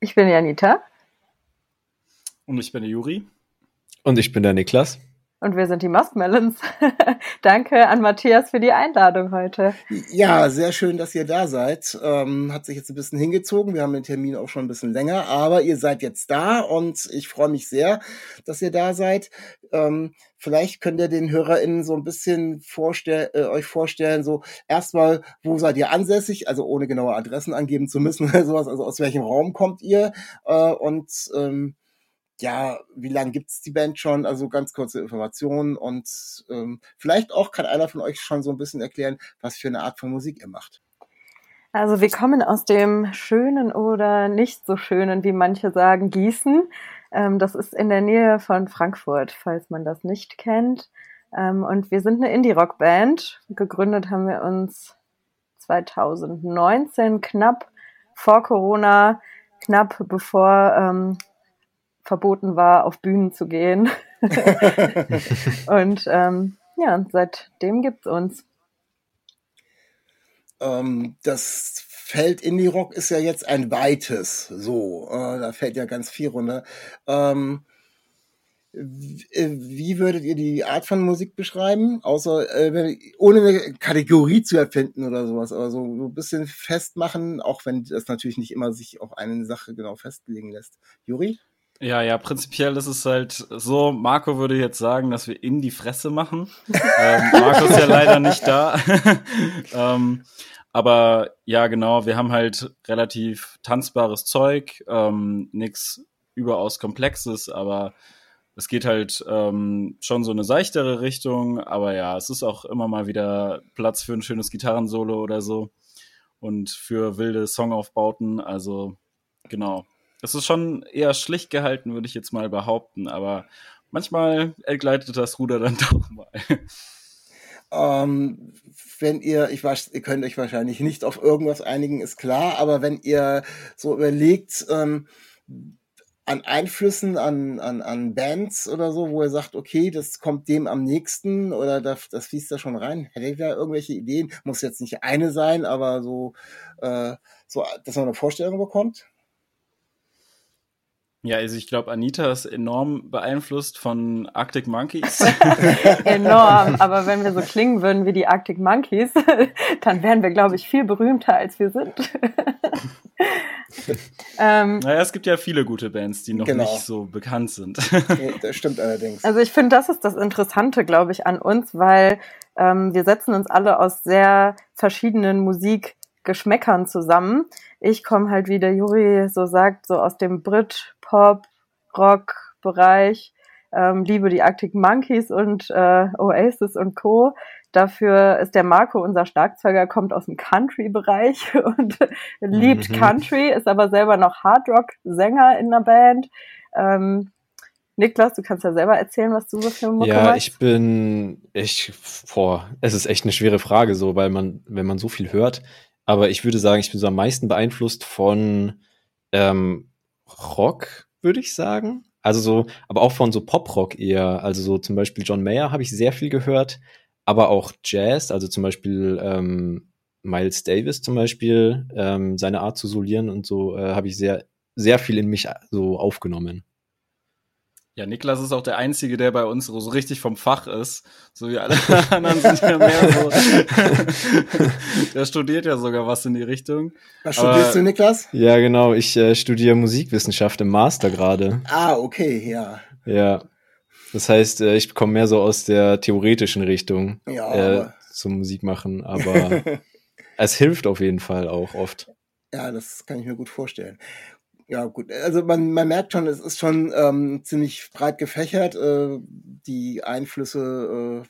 Ich bin Janita. Und ich bin der Juri. Und ich bin der Niklas. Und wir sind die Muskmelons. Danke an Matthias für die Einladung heute. Ja, sehr schön, dass ihr da seid. Ähm, hat sich jetzt ein bisschen hingezogen. Wir haben den Termin auch schon ein bisschen länger, aber ihr seid jetzt da und ich freue mich sehr, dass ihr da seid. Ähm, vielleicht könnt ihr den HörerInnen so ein bisschen vorstell äh, euch vorstellen, so erstmal, wo seid ihr ansässig, also ohne genaue Adressen angeben zu müssen oder sowas, also aus welchem Raum kommt ihr äh, und ähm, ja, wie lange gibt's die Band schon? Also ganz kurze Informationen und ähm, vielleicht auch kann einer von euch schon so ein bisschen erklären, was für eine Art von Musik ihr macht. Also wir kommen aus dem schönen oder nicht so schönen, wie manche sagen, Gießen. Ähm, das ist in der Nähe von Frankfurt, falls man das nicht kennt. Ähm, und wir sind eine Indie-Rock-Band. Gegründet haben wir uns 2019, knapp vor Corona, knapp bevor ähm, verboten war, auf Bühnen zu gehen. und ähm, ja, seitdem gibt's uns. Ähm, das Feld Indie Rock ist ja jetzt ein weites, so, äh, da fällt ja ganz viel runter. Ähm, wie würdet ihr die Art von Musik beschreiben? Außer äh, ohne eine Kategorie zu erfinden oder sowas, aber so, so ein bisschen festmachen, auch wenn das natürlich nicht immer sich auf eine Sache genau festlegen lässt. Juri? Ja, ja, prinzipiell ist es halt so, Marco würde jetzt sagen, dass wir in die Fresse machen. ähm, Marco ist ja leider nicht da. ähm, aber ja, genau, wir haben halt relativ tanzbares Zeug, ähm, nichts überaus Komplexes, aber es geht halt ähm, schon so eine seichtere Richtung. Aber ja, es ist auch immer mal wieder Platz für ein schönes Gitarrensolo oder so und für wilde Songaufbauten. Also genau. Es ist schon eher schlicht gehalten, würde ich jetzt mal behaupten, aber manchmal entgleitet das Ruder dann doch mal. Ähm, wenn ihr, ich weiß, ihr könnt euch wahrscheinlich nicht auf irgendwas einigen, ist klar, aber wenn ihr so überlegt, ähm, an Einflüssen, an, an, an Bands oder so, wo ihr sagt, okay, das kommt dem am nächsten oder das, das fließt da schon rein. Hättet ihr da irgendwelche Ideen? Muss jetzt nicht eine sein, aber so, äh, so dass man eine Vorstellung bekommt? Ja, also ich glaube, Anita ist enorm beeinflusst von Arctic Monkeys. enorm, aber wenn wir so klingen würden wie die Arctic Monkeys, dann wären wir, glaube ich, viel berühmter, als wir sind. ähm, naja, es gibt ja viele gute Bands, die noch genau. nicht so bekannt sind. das stimmt allerdings. Also ich finde, das ist das Interessante, glaube ich, an uns, weil ähm, wir setzen uns alle aus sehr verschiedenen Musikgeschmäckern zusammen. Ich komme halt, wie der Juri so sagt, so aus dem Brit, Pop, Rock Bereich. Ähm, liebe die Arctic Monkeys und äh, Oasis und Co. Dafür ist der Marco, unser Schlagzeuger, kommt aus dem Country-Bereich und liebt mhm. Country, ist aber selber noch Hardrock-Sänger in der Band. Ähm, Niklas, du kannst ja selber erzählen, was du so für Mucke Ja, ich bin, ich, boah, es ist echt eine schwere Frage so, weil man, wenn man so viel hört, aber ich würde sagen, ich bin so am meisten beeinflusst von ähm, Rock, würde ich sagen. Also so, aber auch von so Pop-Rock eher. Also so zum Beispiel John Mayer habe ich sehr viel gehört, aber auch Jazz, also zum Beispiel ähm, Miles Davis zum Beispiel, ähm, seine Art zu solieren und so äh, habe ich sehr, sehr viel in mich so aufgenommen. Ja, Niklas ist auch der Einzige, der bei uns so richtig vom Fach ist. So wie alle anderen sind ja mehr so. der studiert ja sogar was in die Richtung. Was studierst Aber, du, Niklas? Ja, genau. Ich äh, studiere Musikwissenschaft im Master gerade. Ah, okay, ja. Ja. Das heißt, äh, ich komme mehr so aus der theoretischen Richtung ja, äh, zum Musikmachen, aber es hilft auf jeden Fall auch oft. Ja, das kann ich mir gut vorstellen. Ja, gut. Also man, man merkt schon, es ist schon ähm, ziemlich breit gefächert. Äh, die Einflüsse äh,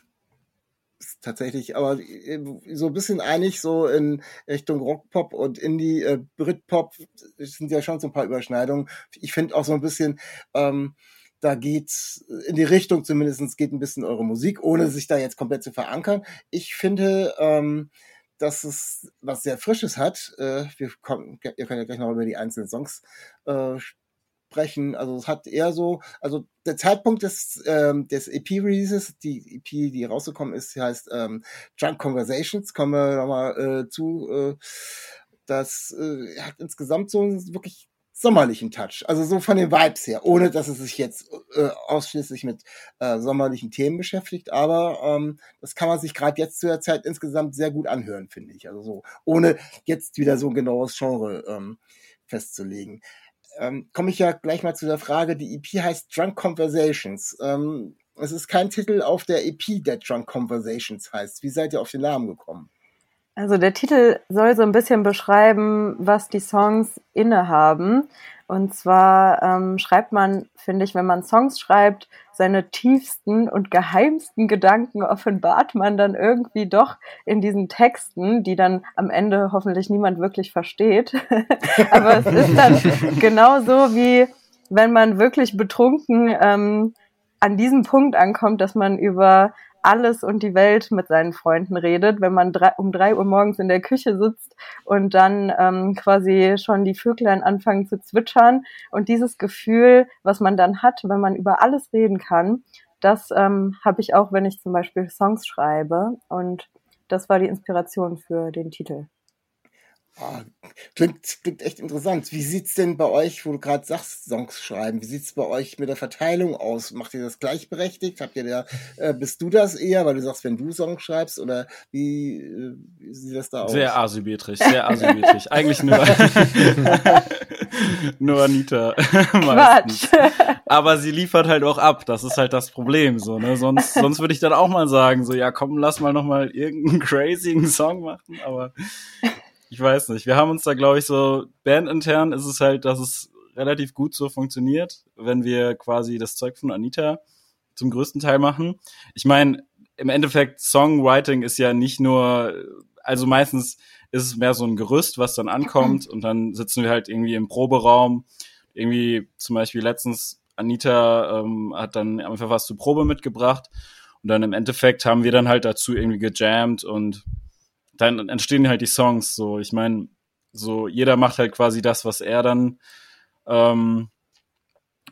tatsächlich, aber äh, so ein bisschen einig, so in Richtung Rockpop und Indie, äh, Britpop sind ja schon so ein paar Überschneidungen. Ich finde auch so ein bisschen, ähm, da geht in die Richtung zumindestens geht ein bisschen eure Musik, ohne sich da jetzt komplett zu verankern. Ich finde, ähm, dass es was sehr Frisches hat. Äh, wir kommen, ihr könnt ja gleich noch über die einzelnen Songs äh, sprechen. Also es hat eher so, also der Zeitpunkt des, ähm, des EP-Releases, die EP, die rausgekommen ist, heißt ähm, Drunk Conversations, kommen wir nochmal äh, zu. Äh, das äh, hat insgesamt so wirklich sommerlichen Touch. Also so von den Vibes her, ohne dass es sich jetzt äh, ausschließlich mit äh, sommerlichen Themen beschäftigt. Aber ähm, das kann man sich gerade jetzt zu der Zeit insgesamt sehr gut anhören, finde ich. Also so, ohne jetzt wieder so ein genaues Genre ähm, festzulegen ähm, komme ich ja gleich mal zu der Frage, die EP heißt Drunk Conversations. Ähm, es ist kein Titel auf der EP, der Drunk Conversations heißt. Wie seid ihr auf den Namen gekommen? Also der Titel soll so ein bisschen beschreiben, was die Songs innehaben. Und zwar ähm, schreibt man, finde ich, wenn man Songs schreibt, seine tiefsten und geheimsten Gedanken offenbart man dann irgendwie doch in diesen Texten, die dann am Ende hoffentlich niemand wirklich versteht. Aber es ist dann genauso wie wenn man wirklich betrunken ähm, an diesem Punkt ankommt, dass man über alles und die Welt mit seinen Freunden redet, wenn man drei, um drei Uhr morgens in der Küche sitzt und dann ähm, quasi schon die Vöglein anfangen zu zwitschern. Und dieses Gefühl, was man dann hat, wenn man über alles reden kann, das ähm, habe ich auch, wenn ich zum Beispiel Songs schreibe. Und das war die Inspiration für den Titel. Oh, klingt, klingt echt interessant. Wie sieht's denn bei euch, wo du gerade sagst, Songs schreiben, wie sieht's bei euch mit der Verteilung aus? Macht ihr das gleichberechtigt? Habt ihr da, äh, bist du das eher, weil du sagst, wenn du Songs schreibst oder wie, äh, wie sieht das da aus? Sehr asymmetrisch, sehr asymmetrisch. Eigentlich nur, nur Anita meistens. Aber sie liefert halt auch ab, das ist halt das Problem, so, ne? Sonst, sonst würde ich dann auch mal sagen, so, ja, komm, lass mal noch mal irgendeinen crazy Song machen, aber ich weiß nicht. Wir haben uns da, glaube ich, so bandintern ist es halt, dass es relativ gut so funktioniert, wenn wir quasi das Zeug von Anita zum größten Teil machen. Ich meine, im Endeffekt, Songwriting ist ja nicht nur, also meistens ist es mehr so ein Gerüst, was dann ankommt und dann sitzen wir halt irgendwie im Proberaum. Irgendwie zum Beispiel letztens Anita ähm, hat dann einfach was zur Probe mitgebracht und dann im Endeffekt haben wir dann halt dazu irgendwie gejammt und dann entstehen halt die Songs so. Ich meine, so jeder macht halt quasi das, was er dann ähm,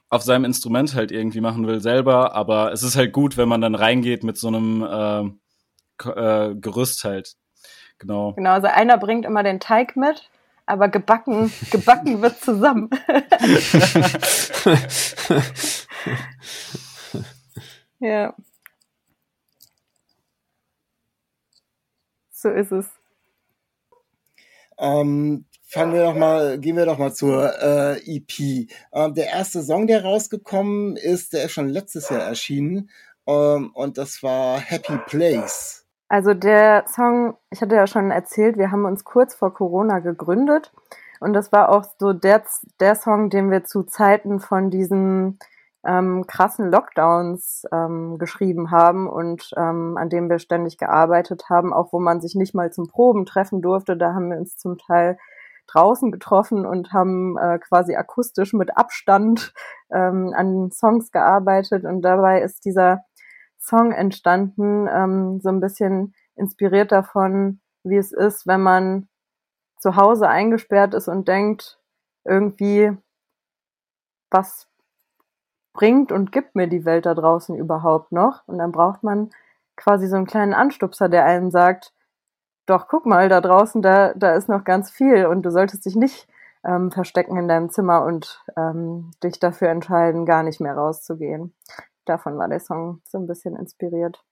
auf seinem Instrument halt irgendwie machen will selber. Aber es ist halt gut, wenn man dann reingeht mit so einem äh, äh, Gerüst halt. Genau. Genau, also einer bringt immer den Teig mit, aber gebacken, gebacken wird zusammen. ja. So ist es. Ähm, fangen wir doch mal, gehen wir doch mal zur äh, EP. Ähm, der erste Song, der rausgekommen ist, der ist schon letztes Jahr erschienen. Ähm, und das war Happy Place. Also der Song, ich hatte ja schon erzählt, wir haben uns kurz vor Corona gegründet. Und das war auch so der, der Song, den wir zu Zeiten von diesem ähm, krassen Lockdowns ähm, geschrieben haben und ähm, an dem wir ständig gearbeitet haben, auch wo man sich nicht mal zum Proben treffen durfte. Da haben wir uns zum Teil draußen getroffen und haben äh, quasi akustisch mit Abstand ähm, an Songs gearbeitet. Und dabei ist dieser Song entstanden, ähm, so ein bisschen inspiriert davon, wie es ist, wenn man zu Hause eingesperrt ist und denkt, irgendwie, was bringt und gibt mir die Welt da draußen überhaupt noch? Und dann braucht man quasi so einen kleinen Anstupser, der einem sagt, doch, guck mal, da draußen, da, da ist noch ganz viel und du solltest dich nicht ähm, verstecken in deinem Zimmer und ähm, dich dafür entscheiden, gar nicht mehr rauszugehen. Davon war der Song so ein bisschen inspiriert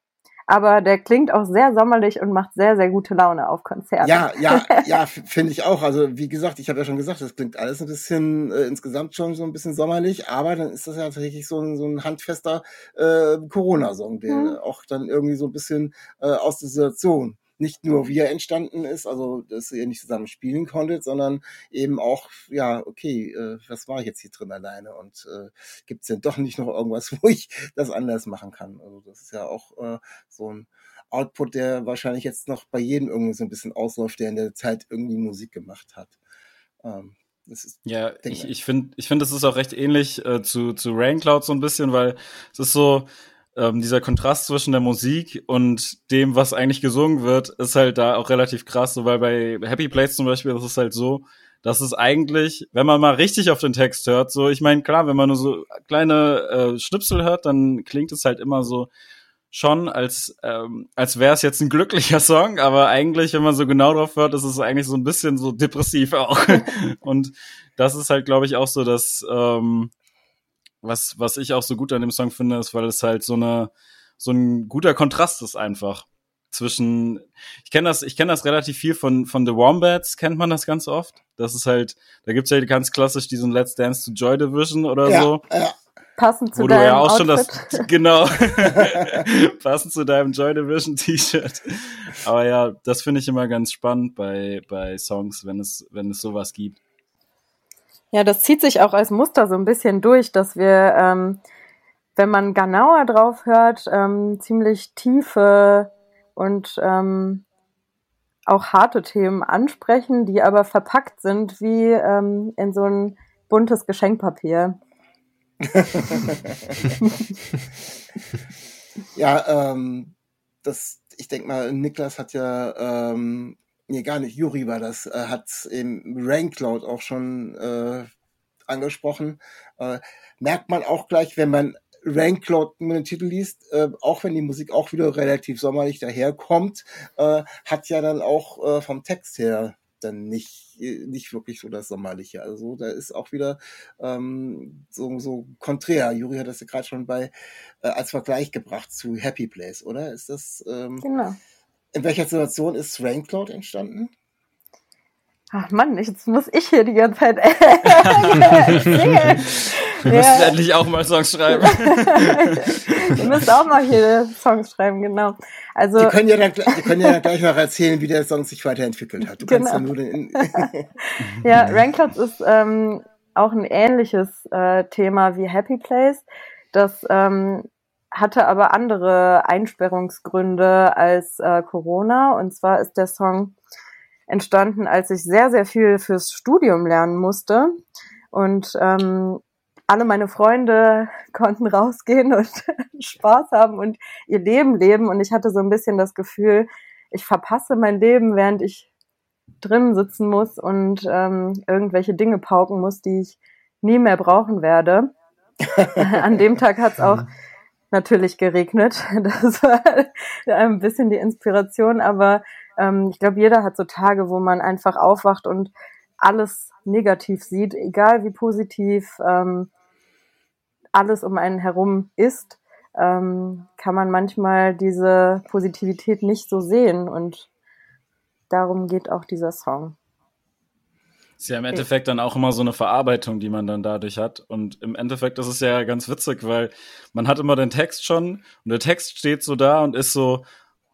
aber der klingt auch sehr sommerlich und macht sehr, sehr gute Laune auf Konzerten. Ja, ja, ja, finde ich auch. Also wie gesagt, ich habe ja schon gesagt, das klingt alles ein bisschen äh, insgesamt schon so ein bisschen sommerlich, aber dann ist das ja tatsächlich so ein, so ein handfester äh, Corona-Song, der mhm. auch dann irgendwie so ein bisschen äh, aus der Situation nicht nur wie er entstanden ist, also dass ihr nicht zusammen spielen konntet, sondern eben auch, ja, okay, äh, was war ich jetzt hier drin alleine und äh, gibt es denn doch nicht noch irgendwas, wo ich das anders machen kann? Also das ist ja auch äh, so ein Output, der wahrscheinlich jetzt noch bei jedem irgendwie so ein bisschen ausläuft, der in der Zeit irgendwie Musik gemacht hat. Ähm, ist, ja, ich, ich finde, ich finde, das ist auch recht ähnlich äh, zu, zu Raincloud so ein bisschen, weil es ist so, ähm, dieser Kontrast zwischen der Musik und dem, was eigentlich gesungen wird, ist halt da auch relativ krass, so, weil bei Happy Place zum Beispiel, das ist halt so, dass es eigentlich, wenn man mal richtig auf den Text hört, so, ich meine, klar, wenn man nur so kleine äh, Schnipsel hört, dann klingt es halt immer so, schon, als, ähm, als wäre es jetzt ein glücklicher Song, aber eigentlich, wenn man so genau drauf hört, ist es eigentlich so ein bisschen so depressiv auch. und das ist halt, glaube ich, auch so, dass ähm, was, was ich auch so gut an dem Song finde, ist, weil es halt so eine, so ein guter Kontrast ist einfach zwischen ich kenne das ich kenne das relativ viel von von The Wombats kennt man das ganz oft das ist halt da gibt's ja ganz klassisch diesen Let's Dance to Joy Division oder ja, so ja passend zu Wo deinem du ja auch Outfit. schon das, genau, passend zu deinem Joy Division T-Shirt. Aber ja, das finde ich immer ganz spannend bei, bei Songs, wenn es, wenn es sowas gibt. Ja, das zieht sich auch als Muster so ein bisschen durch, dass wir, ähm, wenn man genauer drauf hört, ähm, ziemlich tiefe und ähm, auch harte Themen ansprechen, die aber verpackt sind wie ähm, in so ein buntes Geschenkpapier. ja, ähm, das, ich denke mal, Niklas hat ja, ähm, nee, gar nicht, Juri war das, äh, hat im Raincloud auch schon äh, angesprochen. Äh, merkt man auch gleich, wenn man Raincloud mit den Titel liest, äh, auch wenn die Musik auch wieder relativ sommerlich daherkommt, äh, hat ja dann auch äh, vom Text her dann nicht, nicht wirklich so das Sommerliche. Also da ist auch wieder ähm, so, so konträr. Juri hat das ja gerade schon bei äh, als Vergleich gebracht zu Happy Place, oder? Ist das ähm, Genau. In welcher Situation ist Raincloud entstanden? Ach Mann, jetzt muss ich hier die ganze Zeit erzählen. Wir Ja. müssen endlich auch mal Songs schreiben. Ihr müsst auch mal hier Songs schreiben, genau. Also Die können ja dann, die können ja dann gleich noch erzählen, wie der Song sich weiterentwickelt hat. Du kannst ja Genau. nur den, Ja, Rankclouds ist ähm, auch ein ähnliches äh, Thema wie Happy Place. Das ähm, hatte aber andere Einsperrungsgründe als äh, Corona. Und zwar ist der Song entstanden, als ich sehr, sehr viel fürs Studium lernen musste. Und ähm, alle meine Freunde konnten rausgehen und Spaß haben und ihr Leben leben. Und ich hatte so ein bisschen das Gefühl, ich verpasse mein Leben, während ich drin sitzen muss und ähm, irgendwelche Dinge pauken muss, die ich nie mehr brauchen werde. An dem Tag hat es auch natürlich geregnet. Das war ein bisschen die Inspiration, aber ähm, ich glaube, jeder hat so Tage, wo man einfach aufwacht und alles negativ sieht, egal wie positiv ähm, alles um einen herum ist, ähm, kann man manchmal diese Positivität nicht so sehen und darum geht auch dieser Song. Ist ja im Endeffekt dann auch immer so eine Verarbeitung, die man dann dadurch hat. Und im Endeffekt ist es ja ganz witzig, weil man hat immer den Text schon und der Text steht so da und ist so,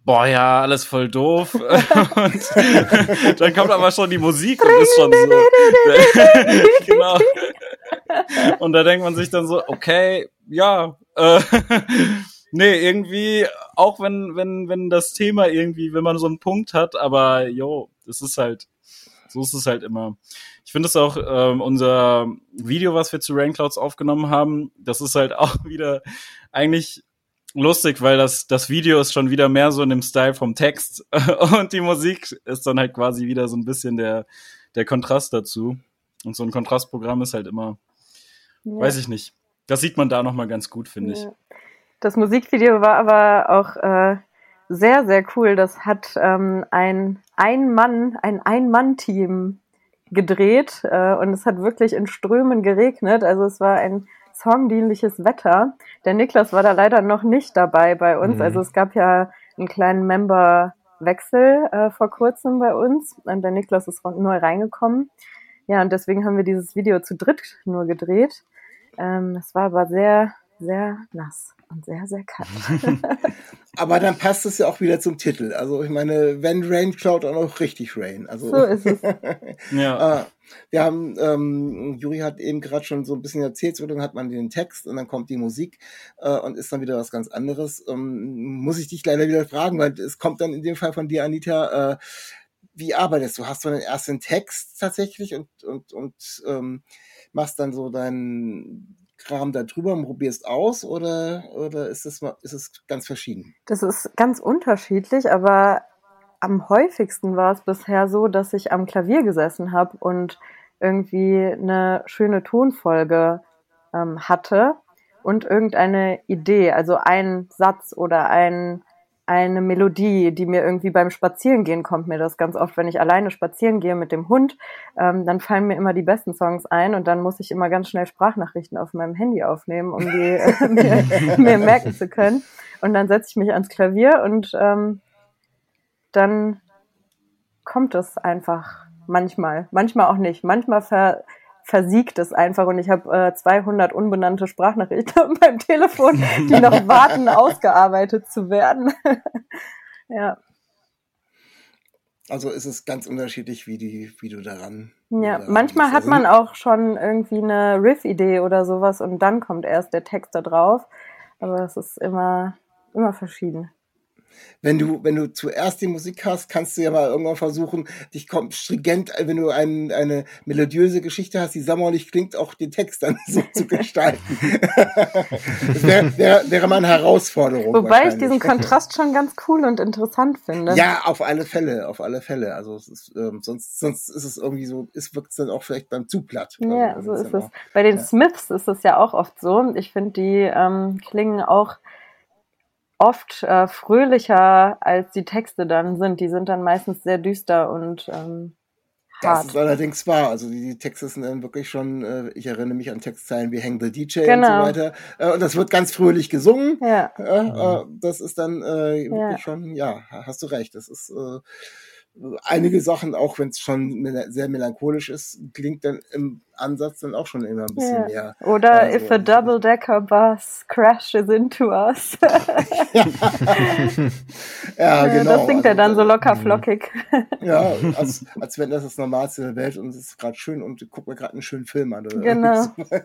boah, ja, alles voll doof. und dann kommt aber schon die Musik und ist schon so. genau. Und da denkt man sich dann so, okay, ja, äh, nee, irgendwie, auch wenn, wenn, wenn das Thema irgendwie, wenn man so einen Punkt hat, aber jo, es ist halt, so ist es halt immer. Ich finde es auch, ähm, unser Video, was wir zu Rainclouds aufgenommen haben, das ist halt auch wieder eigentlich lustig, weil das, das Video ist schon wieder mehr so in dem Style vom Text und die Musik ist dann halt quasi wieder so ein bisschen der, der Kontrast dazu. Und so ein Kontrastprogramm ist halt immer, Ja. weiß ich nicht. Das sieht man da nochmal ganz gut, finde ich. Ja. Das Musikvideo war aber auch äh, sehr, sehr cool. Das hat ähm, ein Ein-Mann, ein Ein-Mann-Team gedreht äh, und es hat wirklich in Strömen geregnet. Also es war ein songdienliches Wetter. Der Niklas war da leider noch nicht dabei bei uns. Mhm. Also es gab ja einen kleinen Memberwechsel äh, vor kurzem bei uns und der Niklas ist neu reingekommen. Ja, und deswegen haben wir dieses Video zu dritt nur gedreht. Ähm, es war aber sehr, sehr nass und sehr, sehr kalt. Aber dann passt es ja auch wieder zum Titel. Also ich meine, wenn Rain klaut auch noch richtig Rain. Also So ist es. Ja. äh, wir haben, ähm, Juri hat eben gerade schon so ein bisschen erzählt, so dann hat man den Text und dann kommt die Musik äh, und ist dann wieder was ganz anderes. Ähm, muss ich dich leider wieder fragen, weil es kommt dann in dem Fall von dir, Anita, äh, wie arbeitest du? Hast du dann erst den Text tatsächlich und, und, und ähm, machst dann so deinen Kram da drüber und probierst aus oder, oder ist es ist es ganz verschieden? Das ist ganz unterschiedlich, aber am häufigsten war es bisher so, dass ich am Klavier gesessen habe und irgendwie eine schöne Tonfolge ähm, hatte und irgendeine Idee, also ein Satz oder ein, eine Melodie, die mir irgendwie beim Spazierengehen kommt mir das ganz oft, wenn ich alleine spazieren gehe mit dem Hund, ähm, dann fallen mir immer die besten Songs ein und dann muss ich immer ganz schnell Sprachnachrichten auf meinem Handy aufnehmen, um die mir, mir merken zu können. Und dann setze ich mich ans Klavier und ähm, dann kommt es einfach manchmal, manchmal auch nicht. Manchmal ver, versiegt es einfach und ich habe äh, 200 unbenannte Sprachnachrichten auf meinem Telefon, die noch warten, ausgearbeitet zu werden. ja. Also ist es ganz unterschiedlich, wie die, wie du daran. Ja, daran manchmal hat Also man auch schon irgendwie eine Riff-Idee oder sowas und dann kommt erst der Text da drauf. Aber es ist immer, immer verschieden. Wenn du, wenn du zuerst die Musik hast, kannst du ja mal irgendwann versuchen, dich kommt stringent, wenn du ein, eine melodiöse Geschichte hast, die sommerlich klingt, auch den Text dann so zu gestalten. das wäre, wäre, wäre mal eine Herausforderung. Wobei ich diesen Kontrast schon ganz cool und interessant finde. Ja, auf alle Fälle, auf alle Fälle. Also es ist, ähm, sonst, sonst ist es irgendwie so, es wirkt dann auch vielleicht beim zu platt. Ja, Also, so ist es. auch- Bei den ja. Smiths ist es ja auch oft so. Ich finde, die ähm, klingen auch oft äh, fröhlicher, als die Texte dann sind. Die sind dann meistens sehr düster und ähm, Das hart. ist allerdings wahr. Also die, die Texte sind dann wirklich schon, äh, ich erinnere mich an Textzeilen wie Hang the DJ und Genau. so weiter. Äh, und das wird ganz fröhlich gesungen. Ja, Ja, äh, das ist dann äh, wirklich Ja. schon, ja, hast du recht. Das ist äh, einige Sachen, auch wenn es schon mel- sehr melancholisch ist, klingt dann im Ansatz dann auch schon immer ein bisschen Ja. mehr. Oder Also- if a double-decker bus crashes into us. Ja, genau. das singt er dann so Also, locker flockig. Ja, als, als wenn das das Normalste der Welt und es ist gerade schön und guck mir gerade einen schönen Film an. Oder Genau. irgendwie so.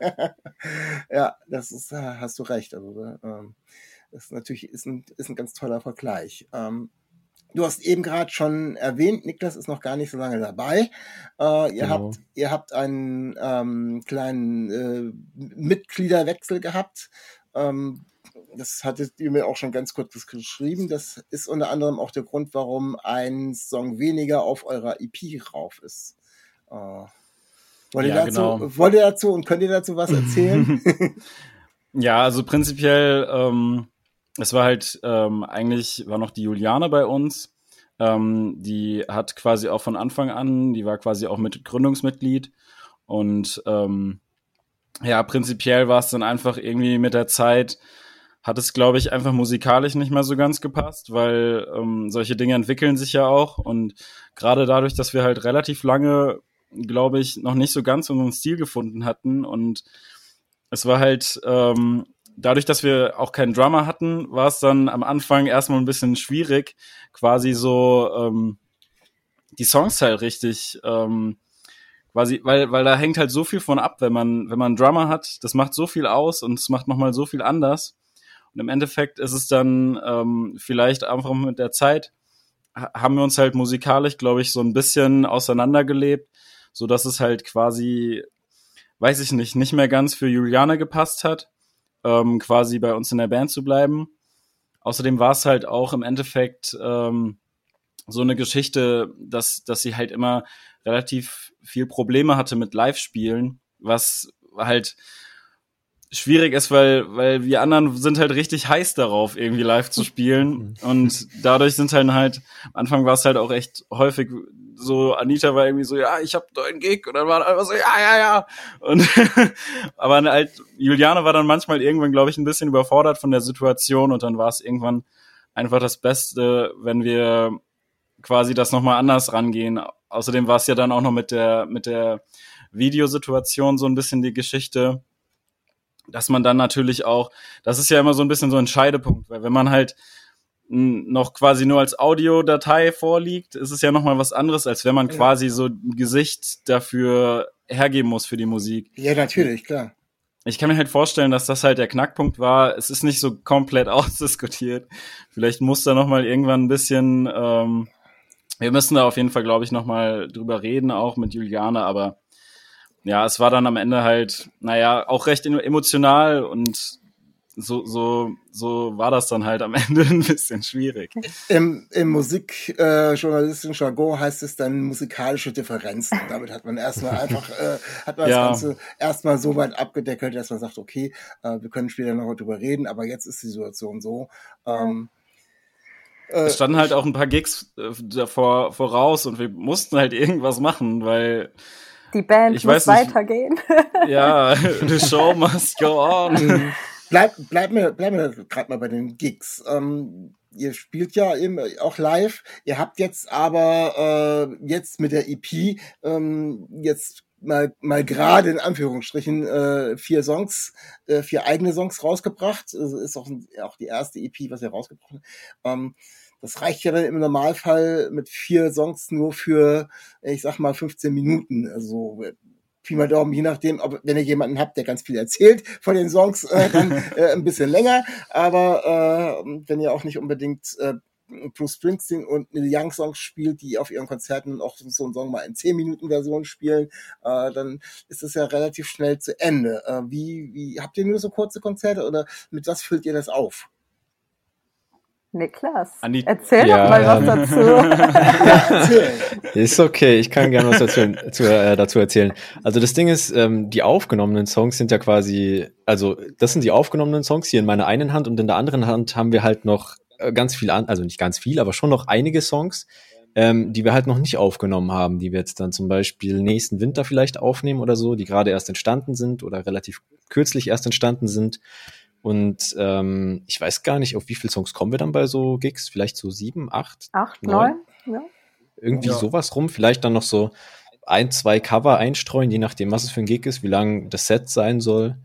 ja, das ist, äh, hast du recht. Also, da, ähm, das ist natürlich ist ein, ist ein ganz toller Vergleich. Ähm, du hast eben gerade schon erwähnt, Niklas ist noch gar nicht so lange dabei. Äh, ihr, Genau. habt, ihr habt einen ähm, kleinen äh, Mitgliederwechsel gehabt. Ähm, das hattet ihr mir auch schon ganz kurz geschrieben. Das ist unter anderem auch der Grund, warum ein Song weniger auf eurer EP rauf ist. Äh, wollt, ihr Ja, dazu, genau. wollt ihr dazu und könnt ihr dazu was erzählen? Ja, also prinzipiell, ähm, es war halt ähm, eigentlich war noch die Juliane bei uns. Ähm, die hat quasi auch von Anfang an, die war quasi auch mit Gründungsmitglied und ähm, ja, prinzipiell war es dann einfach irgendwie mit der Zeit hat es, glaube ich, einfach musikalisch nicht mehr so ganz gepasst, weil ähm, solche Dinge entwickeln sich ja auch und gerade dadurch, dass wir halt relativ lange, glaube ich, noch nicht so ganz unseren Stil gefunden hatten und es war halt ähm, dadurch, dass wir auch keinen Drummer hatten, war es dann am Anfang erstmal ein bisschen schwierig, quasi so ähm, die Songs halt richtig ähm, quasi, weil weil da hängt halt so viel von ab, wenn man wenn man einen Drummer hat, das macht so viel aus und es macht noch mal so viel anders. Und im Endeffekt ist es dann ähm, vielleicht einfach mit der Zeit ha- haben wir uns halt musikalisch, glaube ich, so ein bisschen auseinandergelebt, so dass es halt quasi weiß ich nicht, nicht mehr ganz für Juliane gepasst hat, ähm, quasi bei uns in der Band zu bleiben. Außerdem war es halt auch im Endeffekt ähm, so eine Geschichte, dass, dass sie halt immer relativ viel Probleme hatte mit Live-Spielen, was halt schwierig ist, weil, weil wir anderen sind halt richtig heiß darauf, irgendwie live zu spielen. Und dadurch sind halt halt, am Anfang war es halt auch echt häufig so, Anita war irgendwie so, ja, ich hab einen Gig. Und dann war einfach so, ja, ja, ja. Und aber halt, Juliane war dann manchmal irgendwann, glaube ich, ein bisschen überfordert von der Situation und dann war es irgendwann einfach das Beste, wenn wir quasi das nochmal anders rangehen. Außerdem war es ja dann auch noch mit der, mit der Videosituation so ein bisschen die Geschichte, dass man dann natürlich auch, das ist ja immer so ein bisschen so ein Scheidepunkt, weil wenn man halt noch quasi nur als Audiodatei vorliegt, ist es ja nochmal was anderes, als wenn man ja. quasi so ein Gesicht dafür hergeben muss für die Musik. Ja, natürlich, klar. Ich kann mir halt vorstellen, dass das halt der Knackpunkt war. Es ist nicht so komplett ausdiskutiert. Vielleicht muss da nochmal irgendwann ein bisschen, ähm, wir müssen da auf jeden Fall, glaube ich, nochmal drüber reden, auch mit Juliane, aber ja, es war dann am Ende halt, naja, auch recht emotional und so, so, so war das dann halt am Ende ein bisschen schwierig. Im, im musikjournalistischen äh, Jargon heißt es dann musikalische Differenzen. Damit hat man erstmal einfach, äh, hat man ja. das Ganze erstmal so weit abgedeckelt, dass man sagt, okay, äh, wir können später noch drüber reden, aber jetzt ist die Situation so. Ähm, es standen halt auch ein paar Gigs äh, davor voraus und wir mussten halt irgendwas machen, weil die Band ich muss weitergehen. ja, the show must go on. Bleib, bleib mir, bleib mir gerade mal bei den Gigs. Ähm, ihr spielt ja eben auch live. Ihr habt jetzt aber äh, jetzt mit der EP ähm, jetzt mal mal gerade in Anführungsstrichen äh, vier Songs, äh, vier eigene Songs rausgebracht. Also ist auch, auch die erste EP, was ihr rausgebracht habt. Ähm, das reicht ja dann im Normalfall mit vier Songs nur für, ich sag mal, 15 Minuten. Also Pi mal Daumen, je nachdem, ob, wenn ihr jemanden habt, der ganz viel erzählt von den Songs, äh, dann äh, ein bisschen länger. Aber äh, wenn ihr auch nicht unbedingt äh, Bruce Springsteen und Neil Young Songs spielt, die auf ihren Konzerten auch so einen Song mal in 10 Minuten Version spielen, äh, dann ist es ja relativ schnell zu Ende. Äh, wie, wie habt ihr nur so kurze Konzerte oder mit was füllt ihr das auf? Niklas, Andi erzähl ja, doch mal was dazu. ist okay, ich kann gerne was dazu, zu, äh, dazu erzählen. Also das Ding ist, ähm, die aufgenommenen Songs sind ja quasi, also das sind die aufgenommenen Songs hier in meiner einen Hand und in der anderen Hand haben wir halt noch äh, ganz viel an, also nicht ganz viel, aber schon noch einige Songs, ähm, die wir halt noch nicht aufgenommen haben, die wir jetzt dann zum Beispiel nächsten Winter vielleicht aufnehmen oder so, die gerade erst entstanden sind oder relativ kürzlich erst entstanden sind. Und ähm, ich weiß gar nicht, auf wie viele Songs kommen wir dann bei so Gigs? Vielleicht so sieben, acht? Acht, neun? neun ja. Irgendwie ja. sowas rum. Vielleicht dann noch so ein, zwei Cover einstreuen, je nachdem, was es für ein Gig ist, wie lang das Set sein soll.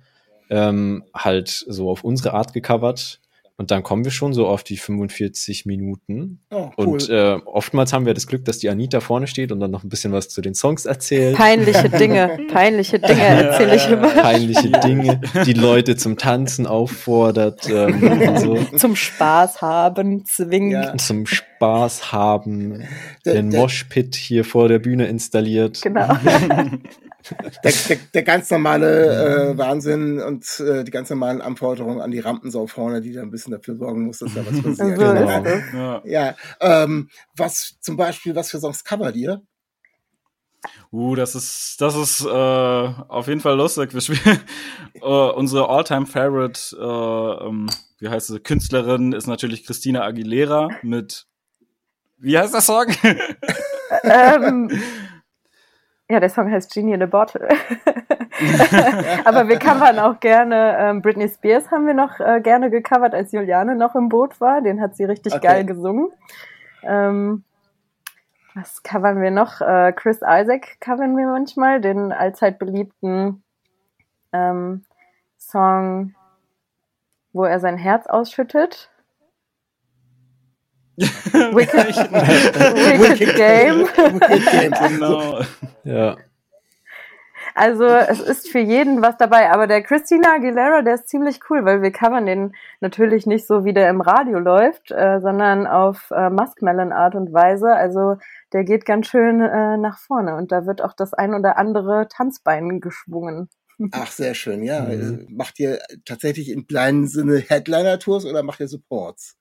Ähm, halt so auf unsere Art gecovert. Und dann kommen wir schon so auf die 45 Minuten. Oh, cool. Und äh, oftmals haben wir das Glück, dass die Anita vorne steht und dann noch ein bisschen was zu den Songs erzählt. Peinliche Dinge, peinliche Dinge erzähle ich immer. Peinliche Dinge, die Leute zum Tanzen auffordert. Ähm, so. Zum Spaß haben, zwingt. Ja. Zum Spaß haben, den Moshpit hier vor der Bühne installiert. Genau. der, der, der ganz normale äh, Wahnsinn und äh, die ganz normalen Anforderungen an die Rampensau vorne, die da ein bisschen dafür sorgen muss, dass da was passiert. genau. Ja, ja ähm, was zum Beispiel, was für Songs covert ihr? Uh, das ist, das ist äh, auf jeden Fall lustig. Wir spielen äh, unsere Alltime favorite äh, ähm, wie heißt sie, Künstlerin ist natürlich Christina Aguilera mit, wie heißt der Song? ähm, ja, der Song heißt Genie in a Bottle. Aber wir covern auch gerne, ähm, Britney Spears haben wir noch äh, gerne gecovert, als Juliane noch im Boot war. Den hat sie richtig okay. geil gesungen. Ähm, was covern wir noch? Äh, Chris Isaac covern wir manchmal, den allzeit beliebten ähm, Song, wo er sein Herz ausschüttet. Wicked, Wicked Game. Wicked Game, genau. Ja. Also es ist für jeden was dabei, aber der Christina Aguilera, der ist ziemlich cool, weil wir covern den natürlich nicht so, wie der im Radio läuft, äh, sondern auf äh, Muskmelon Art und Weise. Also der geht ganz schön äh, nach vorne und da wird auch das ein oder andere Tanzbein geschwungen. Ach, sehr schön, ja. Mhm. Macht ihr tatsächlich in kleinen Sinne Headliner-Tours oder macht ihr Supports?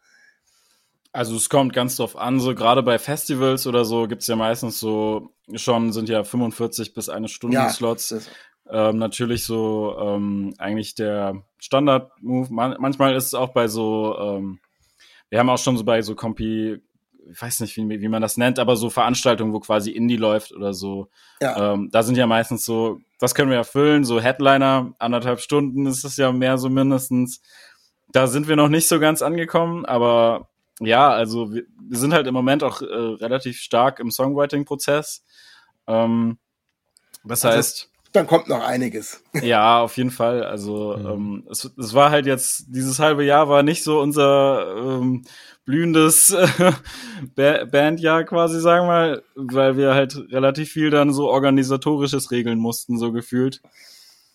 Also es kommt ganz drauf an, so gerade bei Festivals oder so gibt's ja meistens so schon, sind ja 45 bis eine Stunde ja, Slots. Ähm, natürlich so ähm, eigentlich der Standard-Move. Man manchmal ist es auch bei so, ähm, wir haben auch schon so bei so Compi, ich weiß nicht, wie, wie man das nennt, aber so Veranstaltungen, wo quasi Indie läuft oder so. Ja. Ähm, da sind ja meistens so, das können wir erfüllen, so Headliner, anderthalb Stunden ist es ja mehr so mindestens. Da sind wir noch nicht so ganz angekommen, aber ja, also wir, wir sind halt im Moment auch äh, relativ stark im Songwriting-Prozess. Ähm, das also, heißt. dann kommt noch einiges. Ja, auf jeden Fall. Also mhm. ähm, es, es war halt jetzt, dieses halbe Jahr war nicht so unser ähm, blühendes äh, Bandjahr quasi, sagen wir mal, weil wir halt relativ viel dann so organisatorisches regeln mussten, so gefühlt.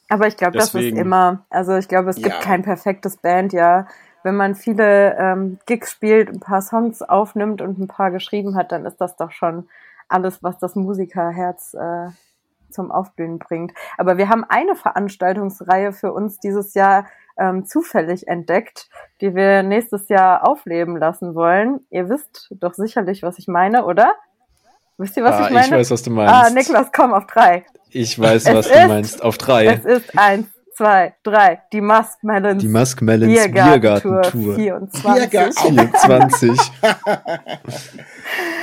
Aber ich glaube, das ist immer, also ich glaube, es gibt ja. kein perfektes Bandjahr. Wenn man viele ähm, Gigs spielt, ein paar Songs aufnimmt und ein paar geschrieben hat, dann ist das doch schon alles, was das Musikerherz äh, zum Aufblühen bringt. Aber wir haben eine Veranstaltungsreihe für uns dieses Jahr ähm, zufällig entdeckt, die wir nächstes Jahr aufleben lassen wollen. Ihr wisst doch sicherlich, was ich meine, oder? Wisst ihr, was ah, ich meine? Ich weiß, was du meinst. Ah, Niklas, komm auf drei. Ich weiß, es was ist, du meinst. Auf drei. Es ist eins, zwei, drei. Die Musk Melons. Die Musk Melons Biergarten Tour 24. Biergarten 24.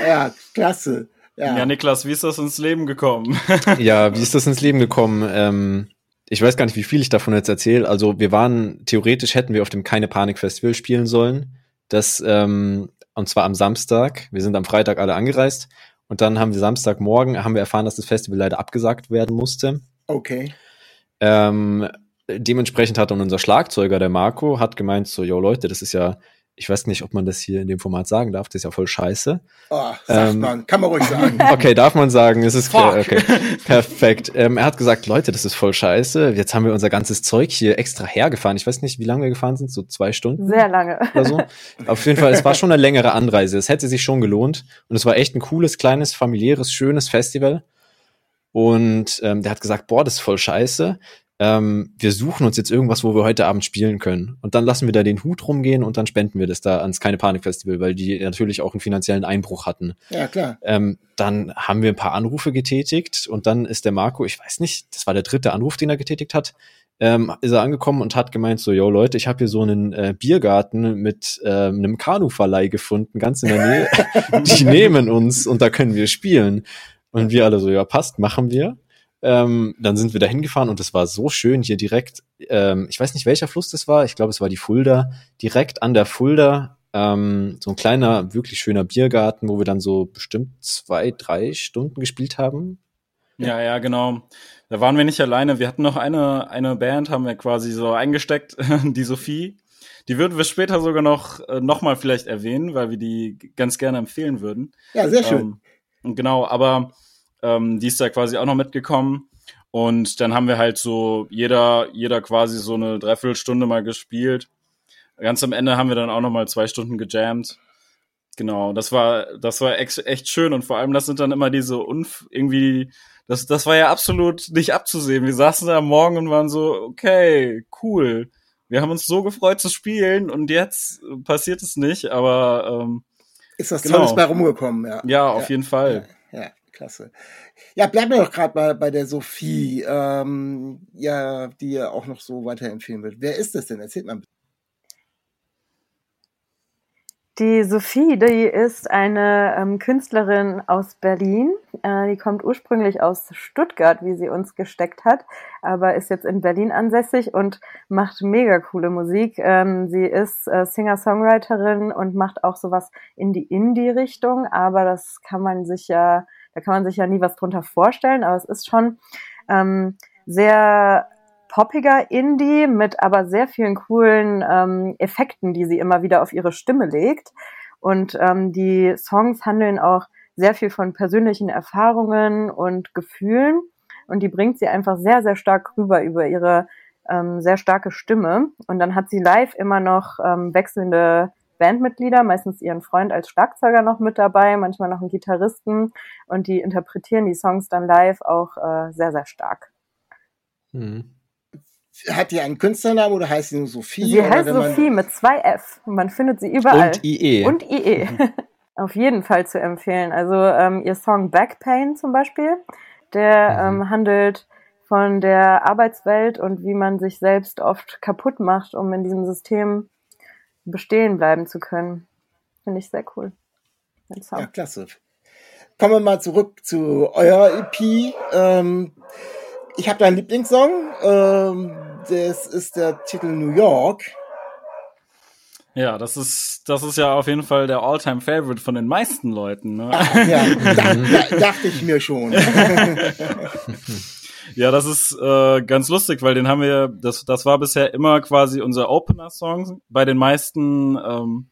ja, klasse. Ja. ja, Niklas, wie ist das ins Leben gekommen? ja, wie ist das ins Leben gekommen? Ähm, ich weiß gar nicht, wie viel ich davon jetzt erzähle. Also wir waren, theoretisch hätten wir auf dem Keine Panik Festival spielen sollen. Das, ähm, und zwar am Samstag. Wir sind am Freitag alle angereist. Und dann haben wir Samstagmorgen, haben wir erfahren, dass das Festival leider abgesagt werden musste. Okay. Ähm, dementsprechend hat dann unser Schlagzeuger, der Marco, hat gemeint so, yo Leute, das ist ja ich weiß nicht, ob man das hier in dem Format sagen darf, das ist ja voll scheiße. Oh, sagt ähm, man, kann man ruhig sagen. Okay, darf man sagen, es ist klar, okay, perfekt. Ähm, er hat gesagt, Leute, das ist voll scheiße. Jetzt haben wir unser ganzes Zeug hier extra hergefahren. Ich weiß nicht, wie lange wir gefahren sind, so zwei Stunden. Sehr lange. Oder so. Auf jeden Fall, es war schon eine längere Anreise. Es hätte sich schon gelohnt. Und es war echt ein cooles, kleines, familiäres, schönes Festival. Und ähm, der hat gesagt, boah, das ist voll scheiße ähm, wir suchen uns jetzt irgendwas, wo wir heute Abend spielen können. Und dann lassen wir da den Hut rumgehen und dann spenden wir das da ans Keine Panik Festival, weil die natürlich auch einen finanziellen Einbruch hatten. Ja, klar. Ähm, dann haben wir ein paar Anrufe getätigt und dann ist der Marco, ich weiß nicht, das war der dritte Anruf, den er getätigt hat, ähm, ist er angekommen und hat gemeint so, yo Leute, ich habe hier so einen äh, Biergarten mit äh, einem Kanuverleih gefunden, ganz in der Nähe. die nehmen uns und da können wir spielen. Und wir alle so, ja, passt, machen wir. Ähm, dann sind wir da hingefahren und es war so schön hier direkt, ähm, ich weiß nicht, welcher Fluss das war, ich glaube, es war die Fulda, direkt an der Fulda, ähm, so ein kleiner, wirklich schöner Biergarten, wo wir dann so bestimmt zwei, drei Stunden gespielt haben. Ja, ja, genau. Da waren wir nicht alleine. Wir hatten noch eine, eine Band, haben wir quasi so eingesteckt, die Sophie. Die würden wir später sogar noch, äh, noch mal vielleicht erwähnen, weil wir die ganz gerne empfehlen würden. Ja, sehr schön. Ähm, genau, aber ähm, die ist da quasi auch noch mitgekommen. Und dann haben wir halt so jeder, jeder quasi so eine Dreiviertelstunde mal gespielt. Ganz am Ende haben wir dann auch noch mal zwei Stunden gejammt. Genau, das war, das war echt schön und vor allem, das sind dann immer diese Unf irgendwie, das, das war ja absolut nicht abzusehen. Wir saßen da am Morgen und waren so, okay, cool. Wir haben uns so gefreut zu spielen und jetzt passiert es nicht, aber ähm, ist das genau. Tolles bei rumgekommen, ja. Ja, auf ja, jeden Fall. Ja, klasse. Ja, bleiben wir doch gerade mal bei der Sophie, ähm, ja, die ihr auch noch so weiterempfehlen wird. Wer ist das denn? Erzählt mal bitte. Die Sophie, die ist eine ähm, Künstlerin aus Berlin. Äh, die kommt ursprünglich aus Stuttgart, wie sie uns gesteckt hat, aber ist jetzt in Berlin ansässig und macht mega coole Musik. Ähm, sie ist äh, Singer-Songwriterin und macht auch sowas in die Indie-Richtung, aber das kann man sich ja da kann man sich ja nie was drunter vorstellen, aber es ist schon ähm, sehr poppiger Indie mit aber sehr vielen coolen ähm, Effekten, die sie immer wieder auf ihre Stimme legt. Und ähm, die Songs handeln auch sehr viel von persönlichen Erfahrungen und Gefühlen. Und die bringt sie einfach sehr, sehr stark rüber über ihre ähm, sehr starke Stimme. Und dann hat sie live immer noch ähm, wechselnde Bandmitglieder, meistens ihren Freund als Schlagzeuger noch mit dabei, manchmal noch einen Gitarristen und die interpretieren die Songs dann live auch äh, sehr, sehr stark. Mhm. Hat die einen Künstlernamen oder heißt sie nur Sophie? Sie heißt Sophie mit zwei F. Man findet sie überall. Und IE. Und IE. Mhm. Auf jeden Fall zu empfehlen. Also ähm, ihr Song Backpain zum Beispiel, der mhm. ähm, handelt von der Arbeitswelt und wie man sich selbst oft kaputt macht, um in diesem System bestehen bleiben zu können. Finde ich sehr cool. Ja, klasse. Kommen wir mal zurück zu eurer EP. Ähm, ich habe da einen Lieblingssong. Ähm, das ist der Titel New York. Ja, das ist, das ist ja auf jeden Fall der Alltime favorite von den meisten Leuten. Ne? Ach, ja, da, da, dachte ich mir schon. Ja, das ist äh, ganz lustig, weil den haben wir, das, das war bisher immer quasi unser Opener-Song. Bei den meisten, ähm,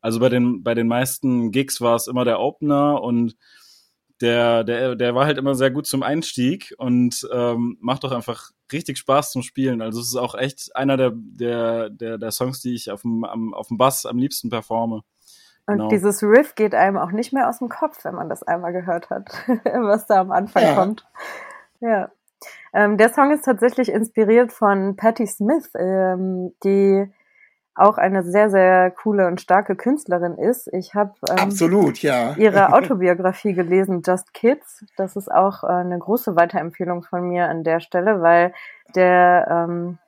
also bei den, bei den meisten Gigs war es immer der Opener und der, der, der war halt immer sehr gut zum Einstieg und ähm, macht doch einfach richtig Spaß zum Spielen. Also es ist auch echt einer der, der, der, der Songs, die ich auf dem, am, auf dem Bass am liebsten performe. Und genau. dieses Riff geht einem auch nicht mehr aus dem Kopf, wenn man das einmal gehört hat, was da am Anfang ja. kommt. Ja. Ähm, der Song ist tatsächlich inspiriert von Patti Smith, ähm, die auch eine sehr, sehr coole und starke Künstlerin ist. Ich habe ähm, absolut ja ihre Autobiografie gelesen, Just Kids. Das ist auch äh, eine große Weiterempfehlung von mir an der Stelle, weil der ähm,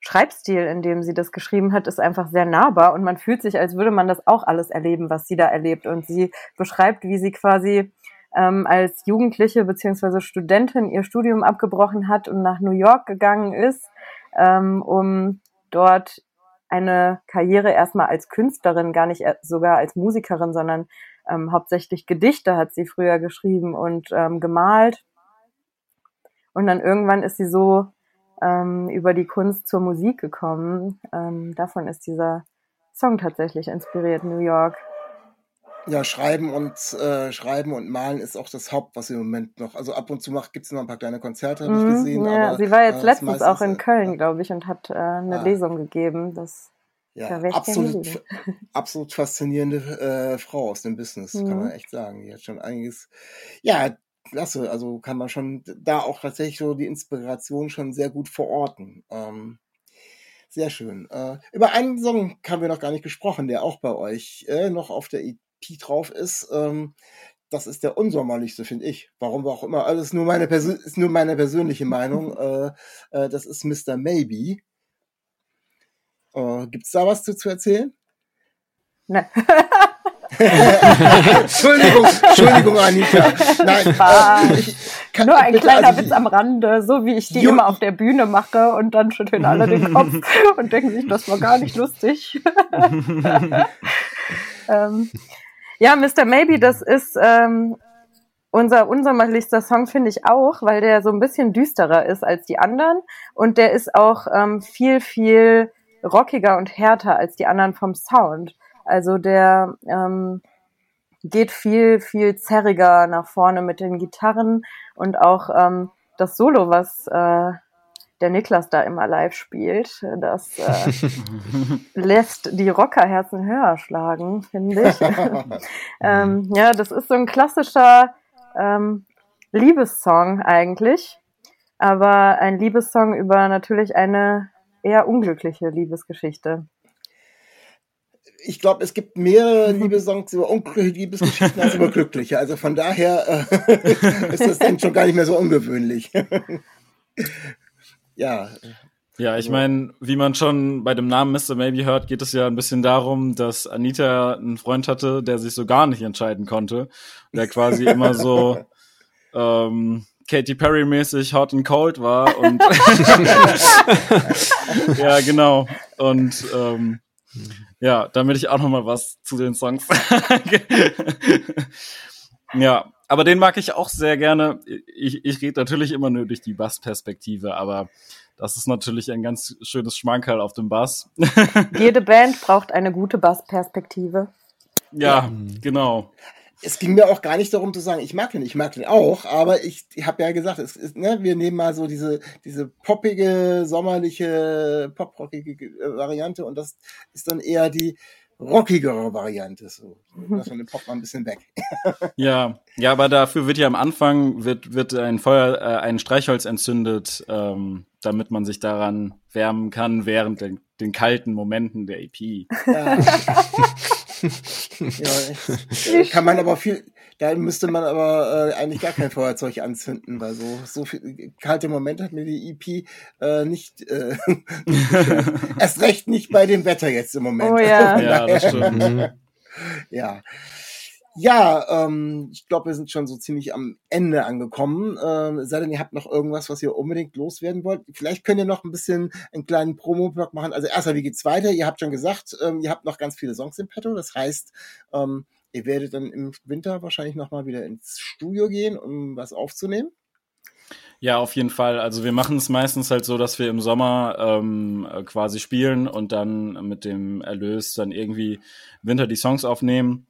Schreibstil, in dem sie das geschrieben hat, ist einfach sehr nahbar und man fühlt sich, als würde man das auch alles erleben, was sie da erlebt. Und sie beschreibt, wie sie quasi ähm, als Jugendliche beziehungsweise Studentin ihr Studium abgebrochen hat und nach New York gegangen ist, ähm, um dort eine Karriere erstmal als Künstlerin, gar nicht sogar als Musikerin, sondern ähm, hauptsächlich Gedichte hat sie früher geschrieben und ähm, gemalt. Und dann irgendwann ist sie so ähm, über die Kunst zur Musik gekommen. Ähm, davon ist dieser Song tatsächlich inspiriert, New York. Ja, Schreiben und äh, Schreiben und Malen ist auch das Haupt, was im Moment noch. Also ab und zu macht gibt's noch ein paar kleine Konzerte, habe ich mhm, gesehen. Ja, aber, sie war jetzt äh, letztens auch in Köln, glaube ich, und hat äh, eine ah, Lesung gegeben. Das ja, absolut, absolut faszinierende äh, Frau aus dem Business, mhm. kann man echt sagen. Die hat schon einiges. Ja, klasse. Also kann man schon da auch tatsächlich so die Inspiration schon sehr gut verorten. Ähm, sehr schön. Äh, über einen Song haben wir noch gar nicht gesprochen, der auch bei euch äh, noch auf der EP drauf ist. Ähm, das ist der unsommerlichste, finde ich. Warum auch immer. Also ist nur meine, Persön ist nur meine persönliche Meinung. äh, äh, das ist Mr. Maybe. Äh, Gibt es da was zu, zu erzählen? Nein. Entschuldigung, Entschuldigung, Anita. Nein, ah, ich, kann, nur ein bitte, kleiner also, Witz am Rande, so wie ich die immer auf der Bühne mache und dann schütteln alle den Kopf und denken sich, das war gar nicht lustig. ähm, ja, Mr. Maybe, das ist ähm, unser unsommerlichster Song, finde ich auch, weil der so ein bisschen düsterer ist als die anderen und der ist auch ähm, viel, viel rockiger und härter als die anderen vom Sound. Also der ähm, geht viel, viel zerriger nach vorne mit den Gitarren und auch ähm, das Solo, was äh, der Niklas da immer live spielt, das äh, lässt die Rockerherzen höher schlagen, finde ich. ähm, ja, das ist so ein klassischer ähm, Liebessong eigentlich, aber ein Liebessong über natürlich eine eher unglückliche Liebesgeschichte ich glaube, es gibt mehrere Liebessongs über unglückliche Liebesgeschichten als über glückliche. Also von daher äh, ist das dann schon gar nicht mehr so ungewöhnlich. Ja. Ja, ich meine, wie man schon bei dem Namen Mr. Maybe hört, geht es ja ein bisschen darum, dass Anita einen Freund hatte, der sich so gar nicht entscheiden konnte. Der quasi immer so ähm, Katy Perry mäßig hot and cold war und ja genau und ähm, ja, damit ich auch noch mal was zu den Songs sage. Ja, aber den mag ich auch sehr gerne. Ich, ich rede natürlich immer nur durch die Bassperspektive, aber das ist natürlich ein ganz schönes Schmankerl auf dem Bass. Jede Band braucht eine gute Bassperspektive. Ja, genau es ging mir auch gar nicht darum zu sagen, ich mag den, ich mag den auch, aber ich, ich habe ja gesagt, es ist, ne, wir nehmen mal so diese, diese poppige, sommerliche, poprockige Variante und das ist dann eher die rockigere Variante. So. Lass von dem Pop mal ein bisschen weg. ja, ja, aber dafür wird ja am Anfang wird, wird ein Feuer, äh, ein Streichholz entzündet, ähm, damit man sich daran wärmen kann während den, den kalten Momenten der EP. Ja. ja, kann man aber viel, da müsste man aber äh, eigentlich gar kein Feuerzeug anzünden, weil so, so viel kalte Momente hat mir die EP äh, nicht, äh, erst recht nicht bei dem Wetter jetzt im Moment. Oh ja, ja das stimmt. Mhm. ja. Ja, ähm, ich glaube, wir sind schon so ziemlich am Ende angekommen. Ähm, sei denn, ihr habt noch irgendwas, was ihr unbedingt loswerden wollt. Vielleicht könnt ihr noch ein bisschen einen kleinen Promo-Blog machen. Also erstmal, wie geht's weiter? Ihr habt schon gesagt, ähm, ihr habt noch ganz viele Songs im Petto. Das heißt, ähm, ihr werdet dann im Winter wahrscheinlich nochmal wieder ins Studio gehen, um was aufzunehmen. Ja, auf jeden Fall. Also wir machen es meistens halt so, dass wir im Sommer ähm, quasi spielen und dann mit dem Erlös dann irgendwie Winter die Songs aufnehmen.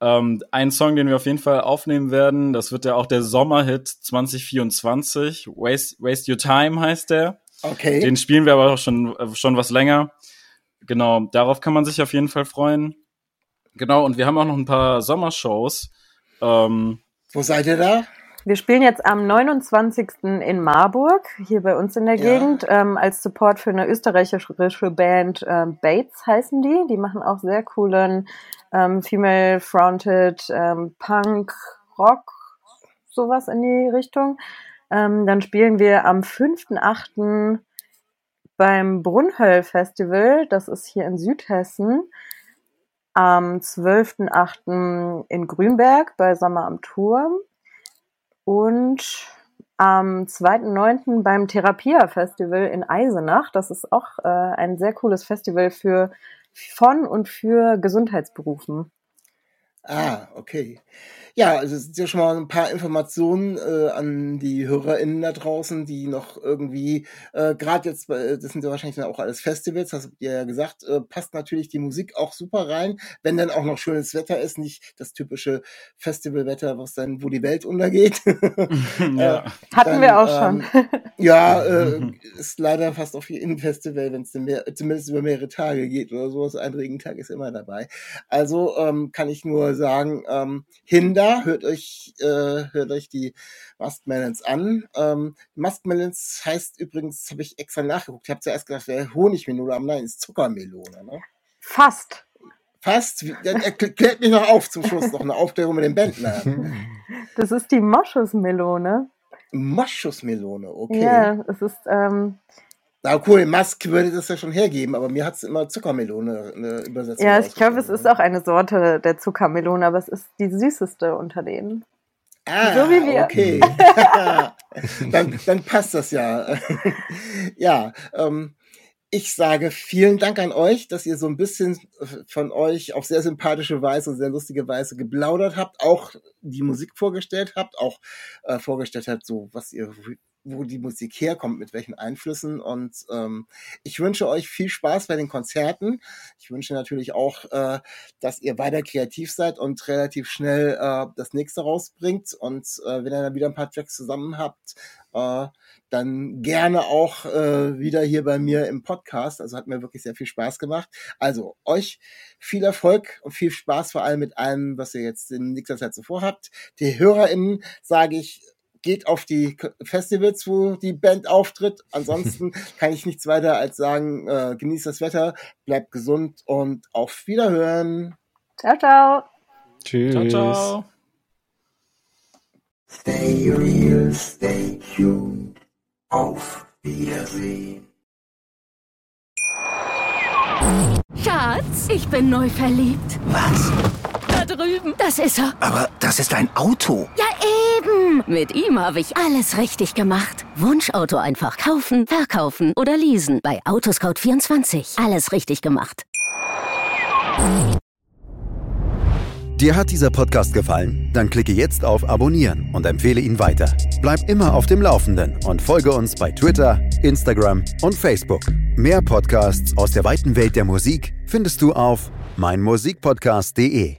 Ähm, ein Song, den wir auf jeden Fall aufnehmen werden, das wird ja auch der Sommerhit 2024. Waste, Waste Your Time heißt der. Okay. Den spielen wir aber auch schon, äh, schon was länger. Genau, darauf kann man sich auf jeden Fall freuen. Genau, und wir haben auch noch ein paar Sommershows. Ähm, Wo seid ihr da? Wir spielen jetzt am 29. in Marburg, hier bei uns in der Ja. Gegend, ähm, als Support für eine österreichische Band ähm, Bates heißen die. Die machen auch sehr coolen ähm, Female-Fronted ähm, Punk, Rock, sowas in die Richtung. Ähm, dann spielen wir am 5.8. beim Brunhöll Festival, das ist hier in Südhessen. Am 12.8. in Grünberg bei Sommer am Turm und am 2.9. beim Therapia Festival in Eisenach. Das ist auch äh, ein sehr cooles Festival für von und für Gesundheitsberufen. Ah, okay. Ja, also es sind ja schon mal ein paar Informationen äh, an die HörerInnen da draußen, die noch irgendwie, äh, gerade jetzt, äh, das sind ja wahrscheinlich dann auch alles Festivals, das habt ihr ja gesagt, äh, passt natürlich die Musik auch super rein, wenn dann auch noch schönes Wetter ist, nicht das typische Festivalwetter, was dann, wo die Welt untergeht. ja. Hatten Dann, wir auch schon. ähm, Ja, äh, ist leider fast auf jedem Festival, wenn es mehr, zumindest über mehrere Tage geht oder sowas. Ein Regentag ist immer dabei. Also ähm, kann ich nur sagen, ähm, Hinder, hört euch, äh, hört euch die Muskmelons an. Ähm, Muskmelons heißt übrigens, habe ich extra nachgeguckt. Ich habe zuerst gedacht, wäre Honigmelone, aber nein, ist Zuckermelone. Ne? Fast. Fast. Dann erklärt mich noch auf zum Schluss noch eine Aufklärung mit dem Bandnamen. Das ist die Moschusmelone. Moschusmelone, okay. Ja, es ist ähm, Na cool, Musk würde das ja schon hergeben, aber mir hat es immer Zuckermelone eine Übersetzung. ja, ich glaube, es ist auch eine Sorte der Zuckermelone, aber es ist die süßeste unter denen. Ah, so wie wir. okay. dann, dann passt das ja. ja, ähm, ich sage vielen Dank an euch, dass ihr so ein bisschen von euch auf sehr sympathische Weise und sehr lustige Weise geplaudert habt, auch die Musik vorgestellt habt, auch äh, vorgestellt habt, so was ihr, wo die Musik herkommt, mit welchen Einflüssen. Und ähm, ich wünsche euch viel Spaß bei den Konzerten. Ich wünsche natürlich auch, äh, dass ihr weiter kreativ seid und relativ schnell äh, das nächste rausbringt. Und äh, wenn ihr dann wieder ein paar Tracks zusammen habt, äh, dann gerne auch äh, wieder hier bei mir im Podcast. Also hat mir wirklich sehr viel Spaß gemacht. Also euch viel Erfolg und viel Spaß vor allem mit allem, was ihr jetzt in nächster Zeit so vorhabt. Die HörerInnen sage ich, geht auf die Festivals, wo die Band auftritt. Ansonsten kann ich nichts weiter als sagen, äh, genießt das Wetter, bleibt gesund und auf Wiederhören. Ciao, ciao. Tschüss. Ciao, ciao. Stay real, stay tuned. Auf Wiedersehen. Schatz, ich bin neu verliebt. Was? Da drüben. Das ist er. Aber das ist ein Auto. Ja, eben. Mit ihm habe ich alles richtig gemacht. Wunschauto einfach kaufen, verkaufen oder leasen. Bei Autoscout24. Alles richtig gemacht. Dir hat dieser Podcast gefallen? Dann klicke jetzt auf Abonnieren und empfehle ihn weiter. Bleib immer auf dem Laufenden und folge uns bei Twitter, Instagram und Facebook. Mehr Podcasts aus der weiten Welt der Musik findest du auf meinmusikpodcast.de.